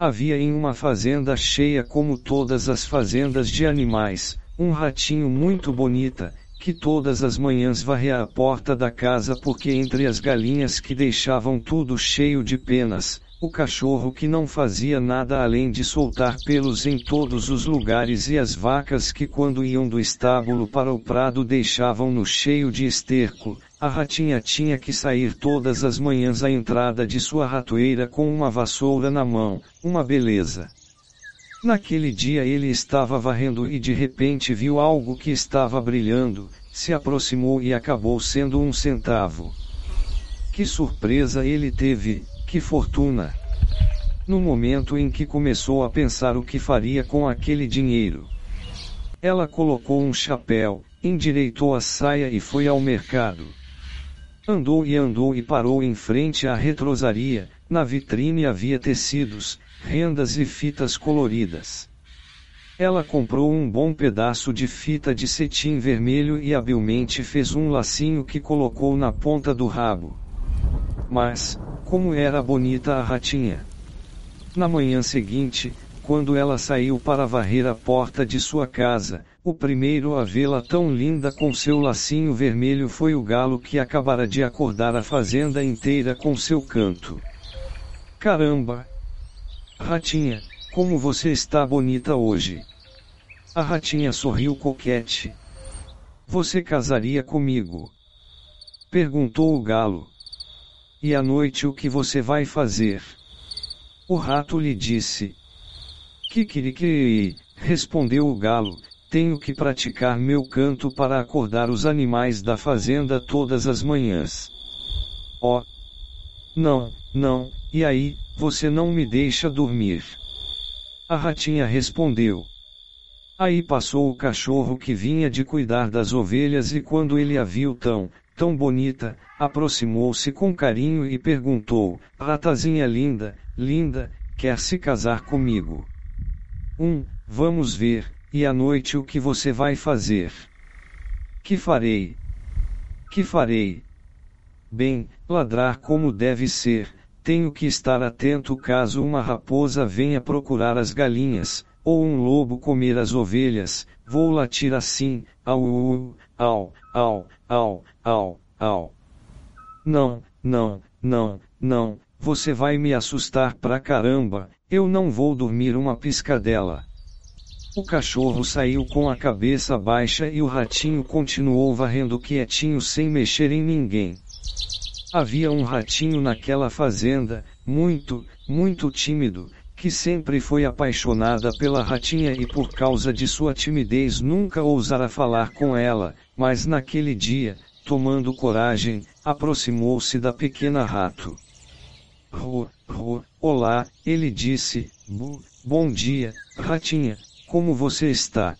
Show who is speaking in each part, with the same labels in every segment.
Speaker 1: Havia em uma fazenda cheia como todas as fazendas de animais, um ratinho muito bonita, que todas as manhãs varria a porta da casa porque entre as galinhas que deixavam tudo cheio de penas, o cachorro que não fazia nada além de soltar pelos em todos os lugares e as vacas que quando iam do estábulo para o prado deixavam-no cheio de esterco, a ratinha tinha que sair todas as manhãs à entrada de sua ratoeira com uma vassoura na mão, uma beleza. Naquele dia ele estava varrendo e de repente viu algo que estava brilhando, se aproximou e acabou sendo um centavo. Que surpresa ele teve, que fortuna! No momento em que começou a pensar o que faria com aquele dinheiro. Ela colocou um chapéu, endireitou a saia e foi ao mercado. Andou e andou e parou em frente à retrosaria, na vitrine havia tecidos, rendas e fitas coloridas. Ela comprou um bom pedaço de fita de cetim vermelho e habilmente fez um lacinho que colocou na ponta do rabo. Mas, como era bonita a ratinha! Na manhã seguinte, quando ela saiu para varrer a porta de sua casa, o primeiro a vê-la tão linda com seu lacinho vermelho foi o galo que acabara de acordar a fazenda inteira com seu canto. Caramba! Ratinha, como você está bonita hoje! A ratinha sorriu coquete. Você casaria comigo? Perguntou o galo. E à noite o que você vai fazer? O rato lhe disse. Kikiriki, respondeu o galo, tenho que praticar meu canto para acordar os animais da fazenda todas as manhãs. Oh! Não, não, e aí, você não me deixa dormir? A ratinha respondeu. Aí passou o cachorro que vinha de cuidar das ovelhas e quando ele a viu tão, tão bonita, aproximou-se com carinho e perguntou: Ratazinha linda, linda, quer se casar comigo? Um, vamos ver, e à noite o que você vai fazer? Que farei? Que farei? Bem, ladrar como deve ser, tenho que estar atento caso uma raposa venha procurar as galinhas, ou um lobo comer as ovelhas, vou latir assim, au, au, au, au, au, au. Não, não, não, não, você vai me assustar pra caramba, eu não vou dormir uma piscadela. O cachorro saiu com a cabeça baixa e o ratinho continuou varrendo quietinho sem mexer em ninguém. Havia um ratinho naquela fazenda, muito, muito tímido, que sempre foi apaixonada pela ratinha e por causa de sua timidez nunca ousara falar com ela, mas naquele dia, tomando coragem, aproximou-se da pequena rato. Ru, ru, olá, ele disse, bu, bom dia, ratinha, como você está?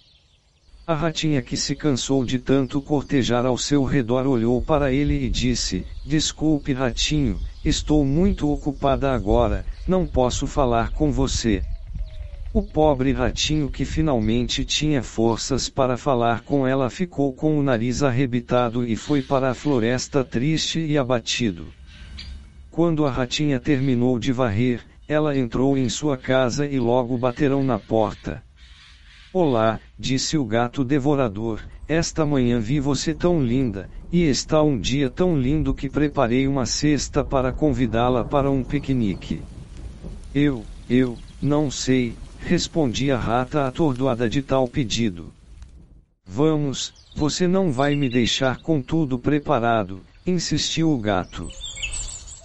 Speaker 1: A ratinha que se cansou de tanto cortejar ao seu redor olhou para ele e disse, desculpe ratinho, estou muito ocupada agora, não posso falar com você. O pobre ratinho que finalmente tinha forças para falar com ela ficou com o nariz arrebitado e foi para a floresta triste e abatido. Quando a ratinha terminou de varrer, ela entrou em sua casa e logo bateram na porta. Olá, disse o gato devorador, esta manhã vi você tão linda, e está um dia tão lindo que preparei uma cesta para convidá-la para um piquenique. Eu, eu, não sei, respondi a rata atordoada de tal pedido. Vamos, você não vai me deixar com tudo preparado, insistiu o gato.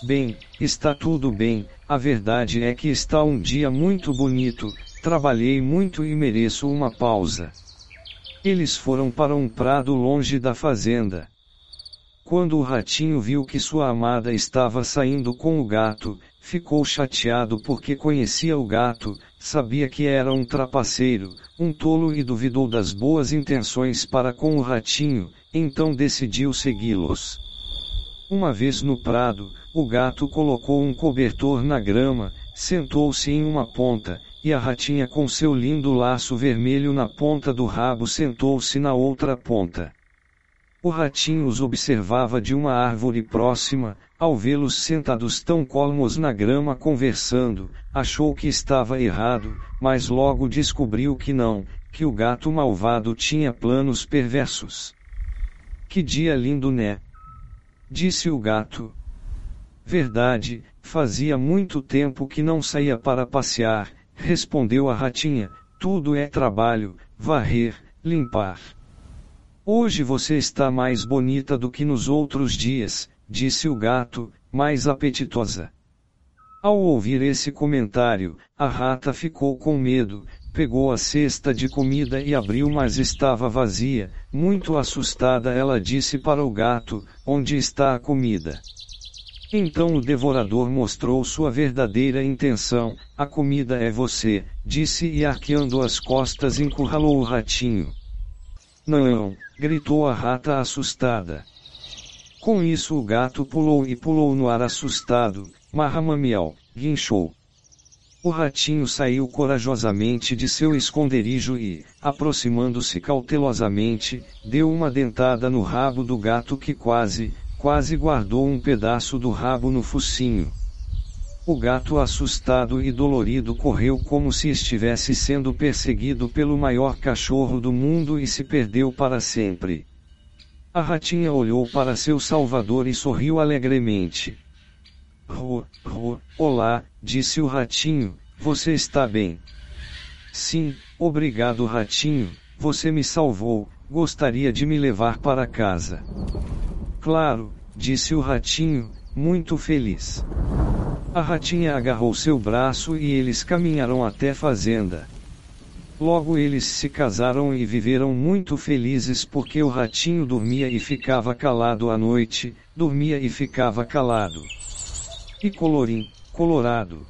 Speaker 1: Bem, está tudo bem, a verdade é que está um dia muito bonito, trabalhei muito e mereço uma pausa. Eles foram para um prado longe da fazenda. Quando o ratinho viu que sua amada estava saindo com o gato, ficou chateado porque conhecia o gato, sabia que era um trapaceiro, um tolo e duvidou das boas intenções para com o ratinho, então decidiu segui-los. Uma vez no prado, o gato colocou um cobertor na grama, sentou-se em uma ponta, e a ratinha com seu lindo laço vermelho na ponta do rabo sentou-se na outra ponta. O ratinho os observava de uma árvore próxima, Ao vê-los sentados tão calmos na grama conversando, achou que estava errado, mas logo descobriu que não, que o gato malvado tinha planos perversos. Que dia lindo, né? Disse o gato. Verdade, fazia muito tempo que não saía para passear, respondeu a ratinha. Tudo é trabalho, varrer, limpar. Hoje você está mais bonita do que nos outros dias, disse o gato, mais apetitosa. Ao ouvir esse comentário, a rata ficou com medo, pegou a cesta de comida e abriu, mas estava vazia. Muito assustada, ela disse para o gato: Onde está a comida? Então o devorador mostrou sua verdadeira intenção: A comida é você, disse e arqueando as costas encurralou o ratinho. Não! gritou a rata assustada. Com isso o gato pulou e pulou no ar assustado, marramamiel, guinchou. O ratinho saiu corajosamente de seu esconderijo e, aproximando-se cautelosamente, deu uma dentada no rabo do gato que quase, quase guardou um pedaço do rabo no focinho. O gato assustado e dolorido correu como se estivesse sendo perseguido pelo maior cachorro do mundo e se perdeu para sempre. A ratinha olhou para seu salvador e sorriu alegremente. Ru, ru, olá, disse o ratinho, você está bem? Sim, obrigado ratinho, você me salvou, gostaria de me levar para casa. Claro, disse o ratinho, muito feliz. A ratinha agarrou seu braço e eles caminharam até a fazenda. Logo eles se casaram e viveram muito felizes porque o ratinho dormia e ficava calado à noite, dormia e ficava calado. E colorim, colorado.